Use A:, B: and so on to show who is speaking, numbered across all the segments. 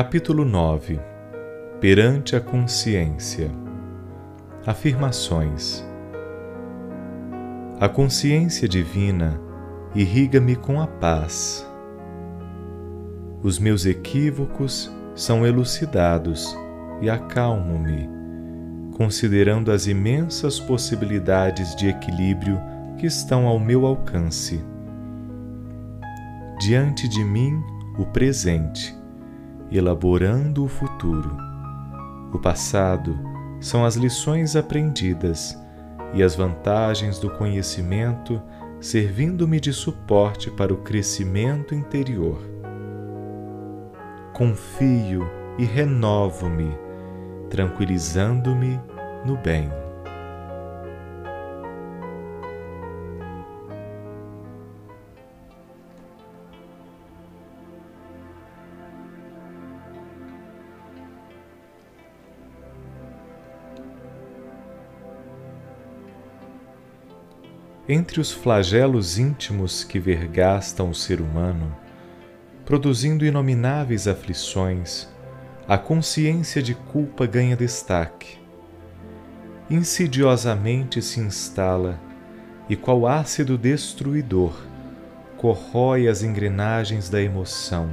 A: Capítulo 9 Perante a consciência Afirmações A consciência divina irriga-me com a paz. Os meus equívocos são elucidados e acalmo-me, considerando as imensas possibilidades de equilíbrio que estão ao meu alcance. Diante de mim, o presente, elaborando o futuro. O passado são as lições aprendidas e as vantagens do conhecimento servindo-me de suporte para o crescimento interior. Confio e renovo-me, tranquilizando-me no bem. Entre os flagelos íntimos que vergastam o ser humano, produzindo inomináveis aflições, a consciência de culpa ganha destaque. Insidiosamente se instala e, qual ácido destruidor, corrói as engrenagens da emoção,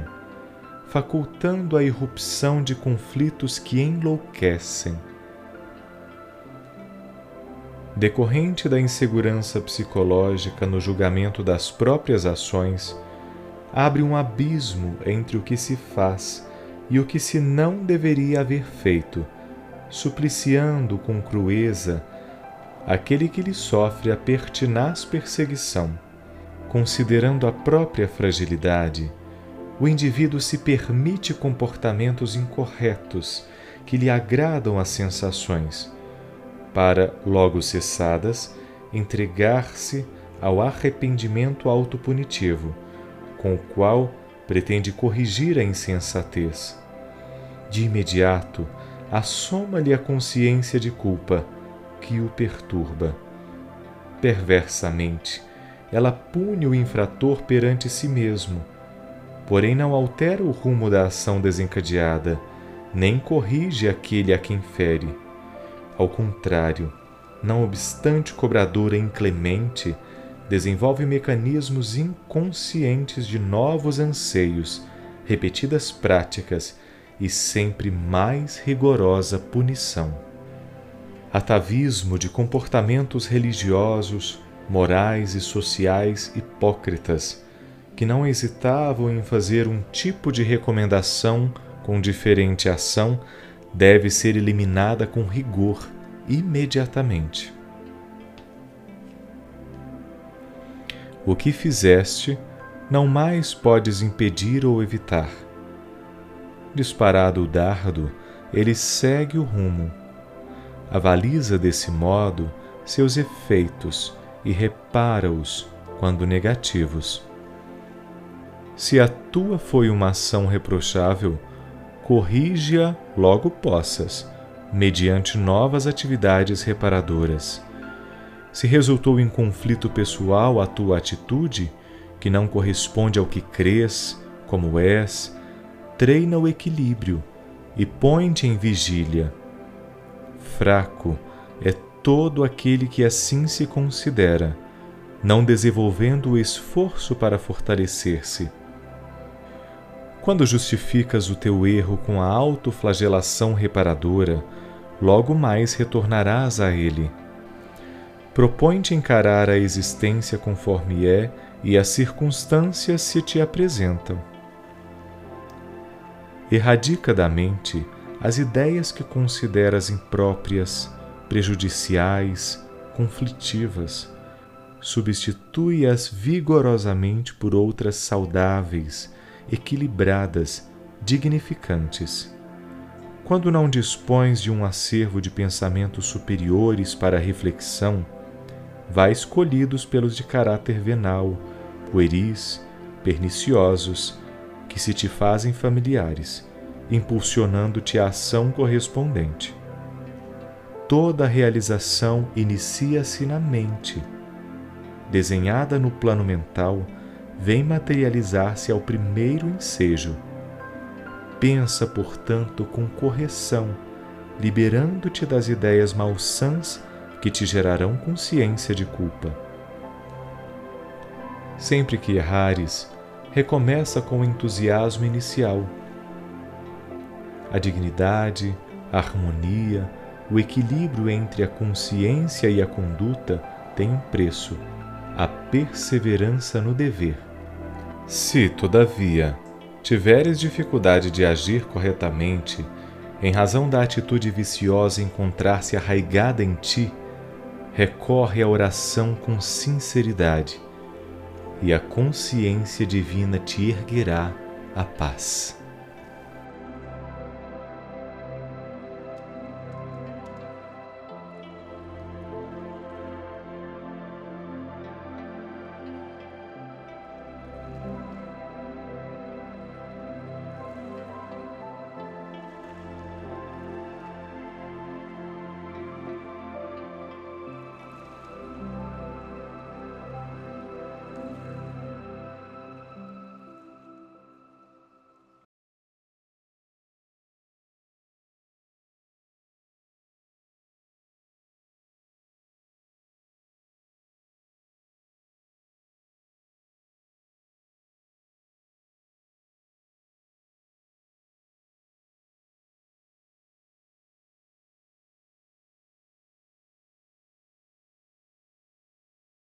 A: facultando a irrupção de conflitos que enlouquecem decorrente da insegurança psicológica no julgamento das próprias ações, abre um abismo entre o que se faz e o que se não deveria haver feito, supliciando com crueza aquele que lhe sofre a pertinaz perseguição. Considerando a própria fragilidade, o indivíduo se permite comportamentos incorretos que lhe agradam as sensações para, logo cessadas, entregar-se ao arrependimento autopunitivo, com o qual pretende corrigir a insensatez. De imediato, assoma-lhe a consciência de culpa que o perturba. Perversamente, ela pune o infrator perante si mesmo, porém não altera o rumo da ação desencadeada, nem corrige aquele a quem fere ao contrário, não obstante o cobrador é inclemente, desenvolve mecanismos inconscientes de novos anseios, repetidas práticas e sempre mais rigorosa punição. Atavismo de comportamentos religiosos, morais e sociais hipócritas, que não hesitavam em fazer um tipo de recomendação com diferente ação deve ser eliminada com rigor imediatamente. O que fizeste, não mais podes impedir ou evitar. Disparado o dardo, ele segue o rumo. Avaliza desse modo seus efeitos e repara-os quando negativos. Se a tua foi uma ação reprochável, corrige-a logo possas, mediante novas atividades reparadoras. Se resultou em conflito pessoal a tua atitude, que não corresponde ao que crês, como és, treina o equilíbrio e põe-te em vigília. Fraco é todo aquele que assim se considera, não desenvolvendo o esforço para fortalecer-se quando justificas o teu erro com a autoflagelação reparadora, logo mais retornarás a ele. Propõe-te encarar a existência conforme é e as circunstâncias se te apresentam. Erradica da mente as ideias que consideras impróprias, prejudiciais, conflitivas. Substitui-as vigorosamente por outras saudáveis, equilibradas, dignificantes. Quando não dispões de um acervo de pensamentos superiores para reflexão, vai escolhidos pelos de caráter venal, pueris, perniciosos, que se te fazem familiares, impulsionando-te a ação correspondente. Toda realização inicia-se na mente. Desenhada no plano mental, vem materializar-se ao primeiro ensejo. Pensa, portanto, com correção, liberando-te das ideias malsãs que te gerarão consciência de culpa. Sempre que errares, recomeça com o entusiasmo inicial. A dignidade, a harmonia, o equilíbrio entre a consciência e a conduta têm um preço, a perseverança no dever. Se, todavia, tiveres dificuldade de agir corretamente, em razão da atitude viciosa encontrar-se arraigada em ti, recorre à oração com sinceridade e a consciência divina te erguerá a paz.